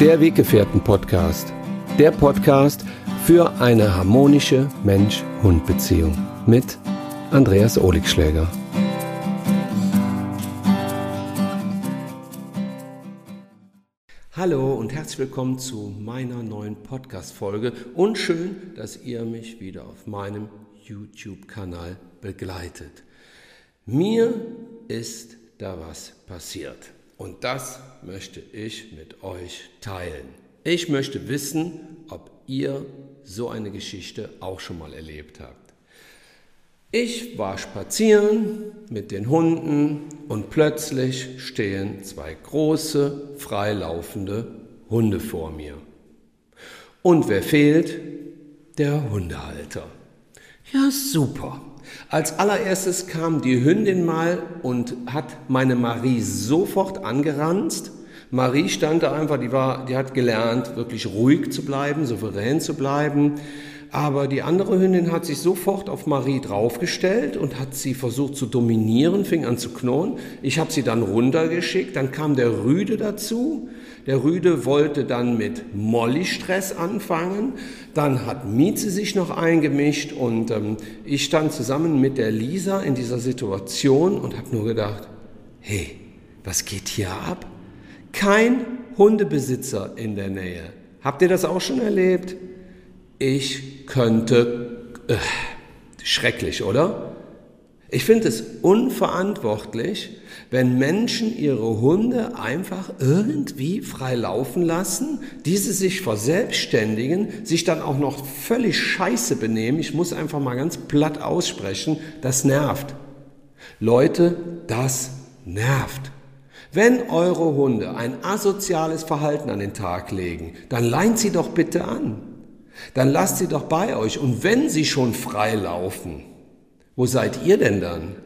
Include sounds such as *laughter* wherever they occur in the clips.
Der Weggefährten-Podcast. Der Podcast für eine harmonische Mensch-Hund-Beziehung mit Andreas Oligschläger. Hallo und herzlich willkommen zu meiner neuen Podcast-Folge und schön, dass ihr mich wieder auf meinem YouTube-Kanal begleitet. Mir ist da was passiert. Und das möchte ich mit euch teilen. Ich möchte wissen, ob ihr so eine Geschichte auch schon mal erlebt habt. Ich war spazieren mit den Hunden und plötzlich stehen zwei große, freilaufende Hunde vor mir. Und wer fehlt? Der Hundehalter. Ja, super. Als allererstes kam die Hündin mal und hat meine Marie sofort angeranzt. Marie stand da einfach, die, war, die hat gelernt, wirklich ruhig zu bleiben, souverän zu bleiben. Aber die andere Hündin hat sich sofort auf Marie draufgestellt und hat sie versucht zu dominieren, fing an zu knurren. Ich habe sie dann runtergeschickt, dann kam der Rüde dazu. Der Rüde wollte dann mit Molly-Stress anfangen. Dann hat Mieze sich noch eingemischt und ähm, ich stand zusammen mit der Lisa in dieser Situation und habe nur gedacht, hey, was geht hier ab? Kein Hundebesitzer in der Nähe. Habt ihr das auch schon erlebt? Ich könnte... Äh, schrecklich, oder? Ich finde es unverantwortlich, wenn Menschen ihre Hunde einfach irgendwie frei laufen lassen, diese sich verselbstständigen, sich dann auch noch völlig scheiße benehmen. Ich muss einfach mal ganz platt aussprechen, das nervt. Leute, das nervt. Wenn eure Hunde ein asoziales Verhalten an den Tag legen, dann leint sie doch bitte an. Dann lasst sie doch bei euch. Und wenn sie schon frei laufen, wo seid ihr denn dann?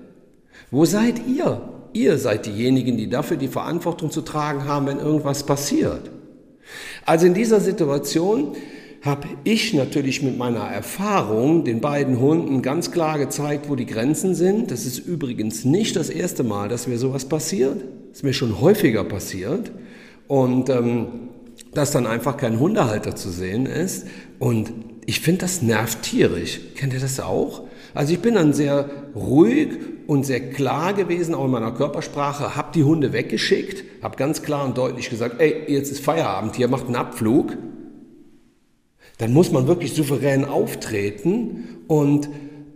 Wo seid ihr? Ihr seid diejenigen, die dafür die Verantwortung zu tragen haben, wenn irgendwas passiert. Also in dieser Situation habe ich natürlich mit meiner Erfahrung den beiden Hunden ganz klar gezeigt, wo die Grenzen sind. Das ist übrigens nicht das erste Mal, dass mir sowas passiert. Das ist mir schon häufiger passiert. Und ähm, dass dann einfach kein Hundehalter zu sehen ist. Und ich finde, das nervt tierisch. Kennt ihr das auch? Also ich bin dann sehr ruhig und sehr klar gewesen, auch in meiner Körpersprache, habe die Hunde weggeschickt, habe ganz klar und deutlich gesagt, ey, jetzt ist Feierabend, hier macht einen Abflug. Dann muss man wirklich souverän auftreten und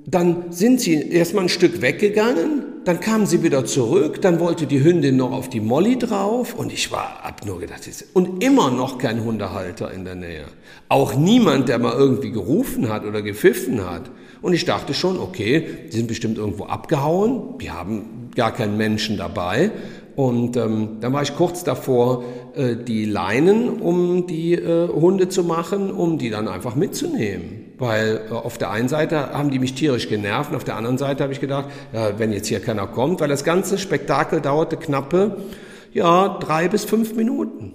dann sind sie erstmal ein Stück weggegangen, dann kamen sie wieder zurück, dann wollte die Hündin noch auf die Molly drauf und ich war, hab nur gedacht, und immer noch kein Hundehalter in der Nähe. Auch niemand, der mal irgendwie gerufen hat oder gepfiffen hat. Und ich dachte schon, okay, die sind bestimmt irgendwo abgehauen, wir haben gar keinen Menschen dabei. Und ähm, dann war ich kurz davor, äh, die Leinen um die äh, Hunde zu machen, um die dann einfach mitzunehmen. Weil äh, auf der einen Seite haben die mich tierisch genervt und auf der anderen Seite habe ich gedacht, ja, wenn jetzt hier keiner kommt, weil das ganze Spektakel dauerte knappe, ja, drei bis fünf Minuten.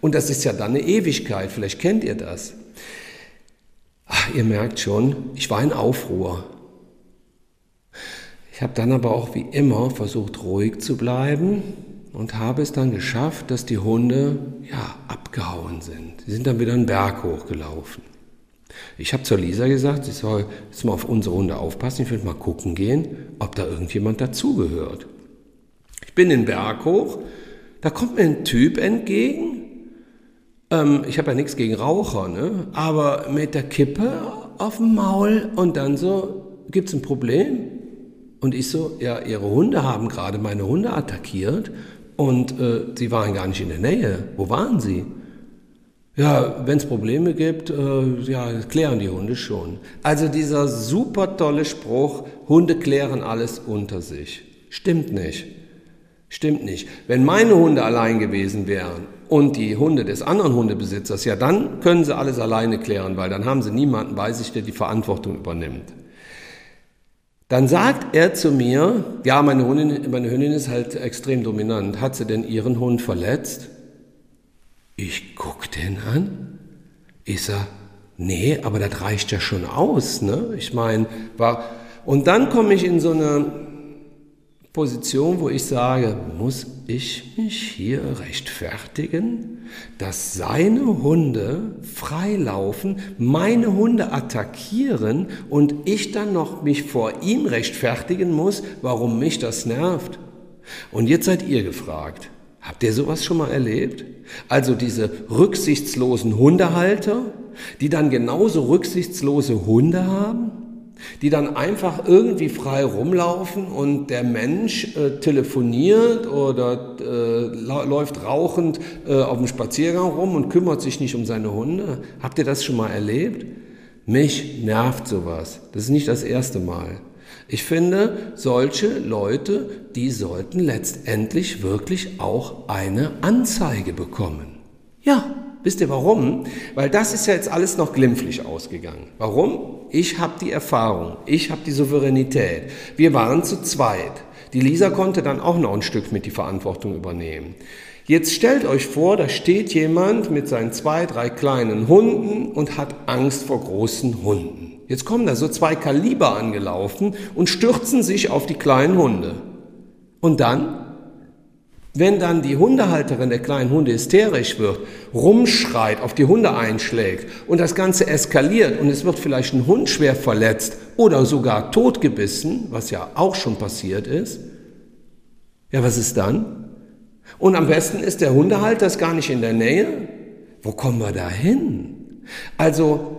Und das ist ja dann eine Ewigkeit, vielleicht kennt ihr das. Ach, ihr merkt schon, ich war in Aufruhr. Ich habe dann aber auch wie immer versucht, ruhig zu bleiben und habe es dann geschafft, dass die Hunde ja abgehauen sind. Sie sind dann wieder einen Berg hochgelaufen. Ich habe zur Lisa gesagt, sie soll jetzt mal auf unsere Hunde aufpassen. Ich will mal gucken gehen, ob da irgendjemand dazugehört. Ich bin den Berg hoch, da kommt mir ein Typ entgegen, ähm, ich habe ja nichts gegen Raucher, ne? aber mit der Kippe auf dem Maul und dann so, gibt es ein Problem? Und ich so, ja, Ihre Hunde haben gerade meine Hunde attackiert und äh, Sie waren gar nicht in der Nähe. Wo waren Sie? Ja, wenn es Probleme gibt, äh, ja, klären die Hunde schon. Also dieser super tolle Spruch, Hunde klären alles unter sich. Stimmt nicht. Stimmt nicht. Wenn meine Hunde allein gewesen wären und die Hunde des anderen Hundebesitzers, ja, dann können sie alles alleine klären, weil dann haben sie niemanden bei sich, der die Verantwortung übernimmt. Dann sagt er zu mir, ja, meine Hündin, meine Hündin ist halt extrem dominant. Hat sie denn ihren Hund verletzt? Ich guck den an. Ich sag, nee, aber das reicht ja schon aus, ne? Ich meine, war, und dann komme ich in so eine Position, wo ich sage, muss ich mich hier rechtfertigen, dass seine Hunde freilaufen, meine Hunde attackieren und ich dann noch mich vor ihm rechtfertigen muss, warum mich das nervt? Und jetzt seid ihr gefragt. Habt ihr sowas schon mal erlebt? Also diese rücksichtslosen Hundehalter, die dann genauso rücksichtslose Hunde haben? die dann einfach irgendwie frei rumlaufen und der Mensch äh, telefoniert oder äh, läuft rauchend äh, auf dem Spaziergang rum und kümmert sich nicht um seine Hunde. Habt ihr das schon mal erlebt? Mich nervt sowas. Das ist nicht das erste Mal. Ich finde, solche Leute, die sollten letztendlich wirklich auch eine Anzeige bekommen. Ja, wisst ihr warum? Weil das ist ja jetzt alles noch glimpflich ausgegangen. Warum? Ich habe die Erfahrung, ich habe die Souveränität. Wir waren zu zweit. Die Lisa konnte dann auch noch ein Stück mit die Verantwortung übernehmen. Jetzt stellt euch vor, da steht jemand mit seinen zwei, drei kleinen Hunden und hat Angst vor großen Hunden. Jetzt kommen da so zwei Kaliber angelaufen und stürzen sich auf die kleinen Hunde. Und dann wenn dann die Hundehalterin der kleinen Hunde hysterisch wird, rumschreit, auf die Hunde einschlägt und das Ganze eskaliert und es wird vielleicht ein Hund schwer verletzt oder sogar totgebissen, was ja auch schon passiert ist, ja, was ist dann? Und am besten ist der Hundehalter gar nicht in der Nähe. Wo kommen wir da hin? Also,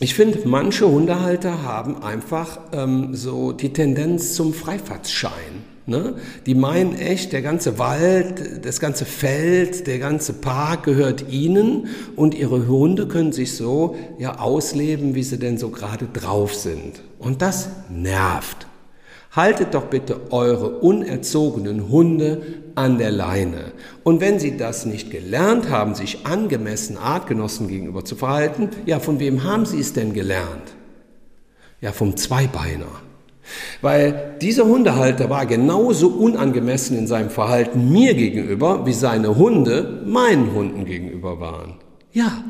ich finde, manche Hundehalter haben einfach ähm, so die Tendenz zum Freifahrtsschein. Ne? Die meinen echt, der ganze Wald, das ganze Feld, der ganze Park gehört ihnen und ihre Hunde können sich so ja ausleben, wie sie denn so gerade drauf sind. Und das nervt. Haltet doch bitte eure unerzogenen Hunde an der Leine. Und wenn sie das nicht gelernt haben, sich angemessen Artgenossen gegenüber zu verhalten, ja, von wem haben sie es denn gelernt? Ja, vom Zweibeiner. Weil dieser Hundehalter war genauso unangemessen in seinem Verhalten mir gegenüber, wie seine Hunde meinen Hunden gegenüber waren. Ja,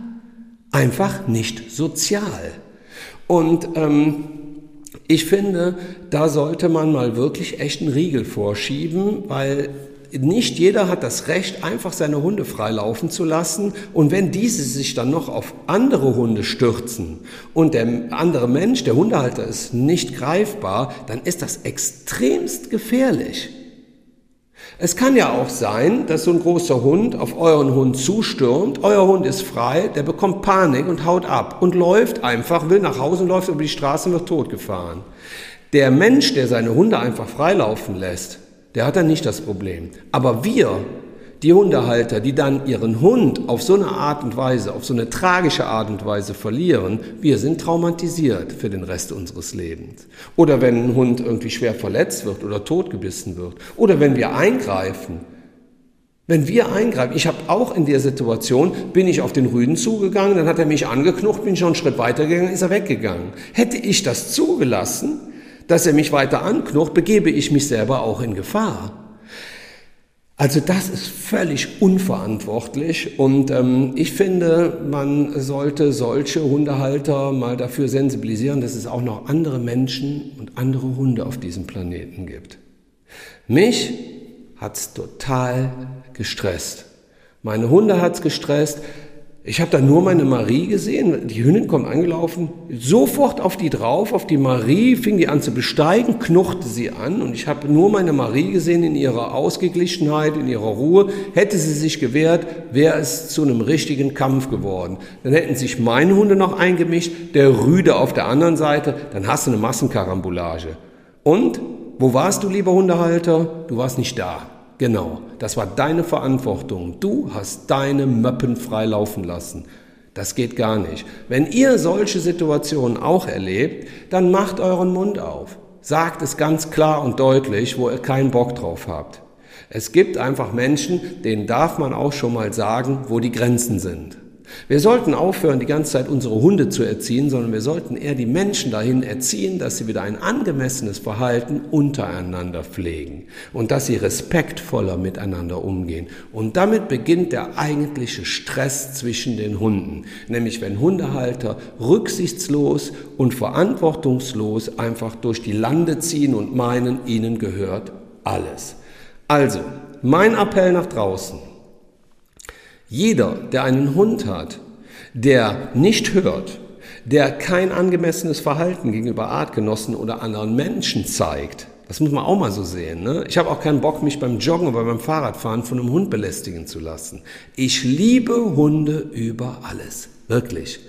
einfach nicht sozial. Und ähm, ich finde, da sollte man mal wirklich echt einen Riegel vorschieben, weil nicht jeder hat das Recht, einfach seine Hunde freilaufen zu lassen. Und wenn diese sich dann noch auf andere Hunde stürzen und der andere Mensch, der Hundehalter, ist nicht greifbar, dann ist das extremst gefährlich. Es kann ja auch sein, dass so ein großer Hund auf euren Hund zustürmt, euer Hund ist frei, der bekommt Panik und haut ab und läuft einfach, will nach Hause und läuft über die Straße und wird totgefahren. Der Mensch, der seine Hunde einfach freilaufen lässt, der hat dann nicht das Problem. Aber wir, die Hundehalter, die dann ihren Hund auf so eine Art und Weise, auf so eine tragische Art und Weise verlieren, wir sind traumatisiert für den Rest unseres Lebens. Oder wenn ein Hund irgendwie schwer verletzt wird oder totgebissen wird. Oder wenn wir eingreifen. Wenn wir eingreifen, ich habe auch in der Situation, bin ich auf den Rüden zugegangen, dann hat er mich angeknucht, bin schon einen Schritt weitergegangen, ist er weggegangen. Hätte ich das zugelassen, dass er mich weiter anknurrt, begebe ich mich selber auch in Gefahr. Also das ist völlig unverantwortlich und ähm, ich finde, man sollte solche Hundehalter mal dafür sensibilisieren, dass es auch noch andere Menschen und andere Hunde auf diesem Planeten gibt. Mich hat's total gestresst. Meine Hunde hat's gestresst. Ich habe da nur meine Marie gesehen, die Hündin kommt angelaufen, sofort auf die drauf, auf die Marie, fing die an zu besteigen, knurrte sie an und ich habe nur meine Marie gesehen in ihrer Ausgeglichenheit, in ihrer Ruhe. Hätte sie sich gewehrt, wäre es zu einem richtigen Kampf geworden. Dann hätten sich meine Hunde noch eingemischt, der Rüde auf der anderen Seite, dann hast du eine Massenkarambolage. Und, wo warst du, lieber Hundehalter? Du warst nicht da. Genau, das war deine Verantwortung. Du hast deine Möppen frei laufen lassen. Das geht gar nicht. Wenn ihr solche Situationen auch erlebt, dann macht euren Mund auf. Sagt es ganz klar und deutlich, wo ihr keinen Bock drauf habt. Es gibt einfach Menschen, denen darf man auch schon mal sagen, wo die Grenzen sind. Wir sollten aufhören, die ganze Zeit unsere Hunde zu erziehen, sondern wir sollten eher die Menschen dahin erziehen, dass sie wieder ein angemessenes Verhalten untereinander pflegen und dass sie respektvoller miteinander umgehen. Und damit beginnt der eigentliche Stress zwischen den Hunden, nämlich wenn Hundehalter rücksichtslos und verantwortungslos einfach durch die Lande ziehen und meinen, ihnen gehört alles. Also, mein Appell nach draußen. Jeder, der einen Hund hat, der nicht hört, der kein angemessenes Verhalten gegenüber Artgenossen oder anderen Menschen zeigt, das muss man auch mal so sehen. Ne? Ich habe auch keinen Bock, mich beim Joggen oder beim Fahrradfahren von einem Hund belästigen zu lassen. Ich liebe Hunde über alles. Wirklich.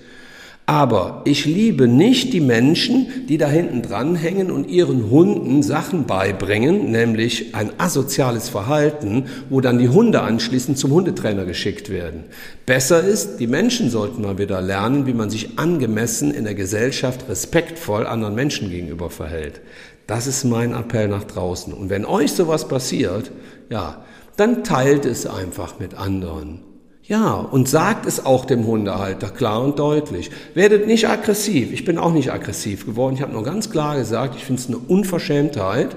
Aber ich liebe nicht die Menschen, die da hinten dranhängen und ihren Hunden Sachen beibringen, nämlich ein asoziales Verhalten, wo dann die Hunde anschließend zum Hundetrainer geschickt werden. Besser ist, die Menschen sollten mal wieder lernen, wie man sich angemessen in der Gesellschaft respektvoll anderen Menschen gegenüber verhält. Das ist mein Appell nach draußen. Und wenn euch sowas passiert, ja, dann teilt es einfach mit anderen. Ja, und sagt es auch dem Hundehalter klar und deutlich. Werdet nicht aggressiv. Ich bin auch nicht aggressiv geworden. Ich habe nur ganz klar gesagt, ich finde es eine Unverschämtheit.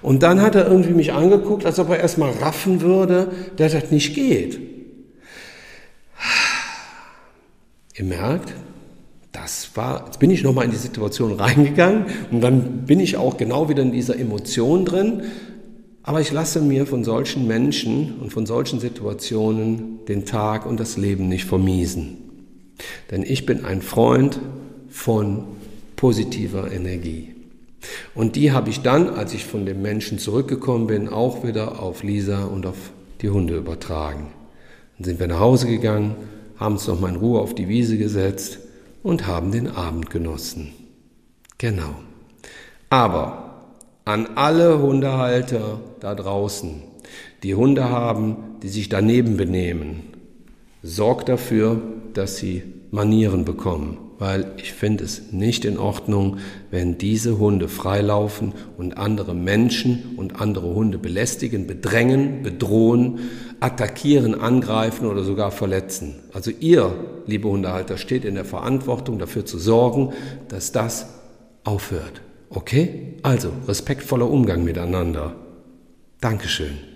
Und dann hat er irgendwie mich angeguckt, als ob er erstmal raffen würde, dass das nicht geht. Ihr merkt, das war, jetzt bin ich nochmal in die Situation *laughs* reingegangen und dann bin ich auch genau wieder in dieser Emotion drin. Aber ich lasse mir von solchen Menschen und von solchen Situationen den Tag und das Leben nicht vermiesen. Denn ich bin ein Freund von positiver Energie. Und die habe ich dann, als ich von dem Menschen zurückgekommen bin, auch wieder auf Lisa und auf die Hunde übertragen. Dann sind wir nach Hause gegangen, haben uns nochmal in Ruhe auf die Wiese gesetzt und haben den Abend genossen. Genau. Aber an alle Hundehalter da draußen, die Hunde haben, die sich daneben benehmen. Sorgt dafür, dass sie Manieren bekommen, weil ich finde es nicht in Ordnung, wenn diese Hunde freilaufen und andere Menschen und andere Hunde belästigen, bedrängen, bedrohen, attackieren, angreifen oder sogar verletzen. Also ihr, liebe Hundehalter, steht in der Verantwortung dafür zu sorgen, dass das aufhört. Okay? Also, respektvoller Umgang miteinander. Dankeschön.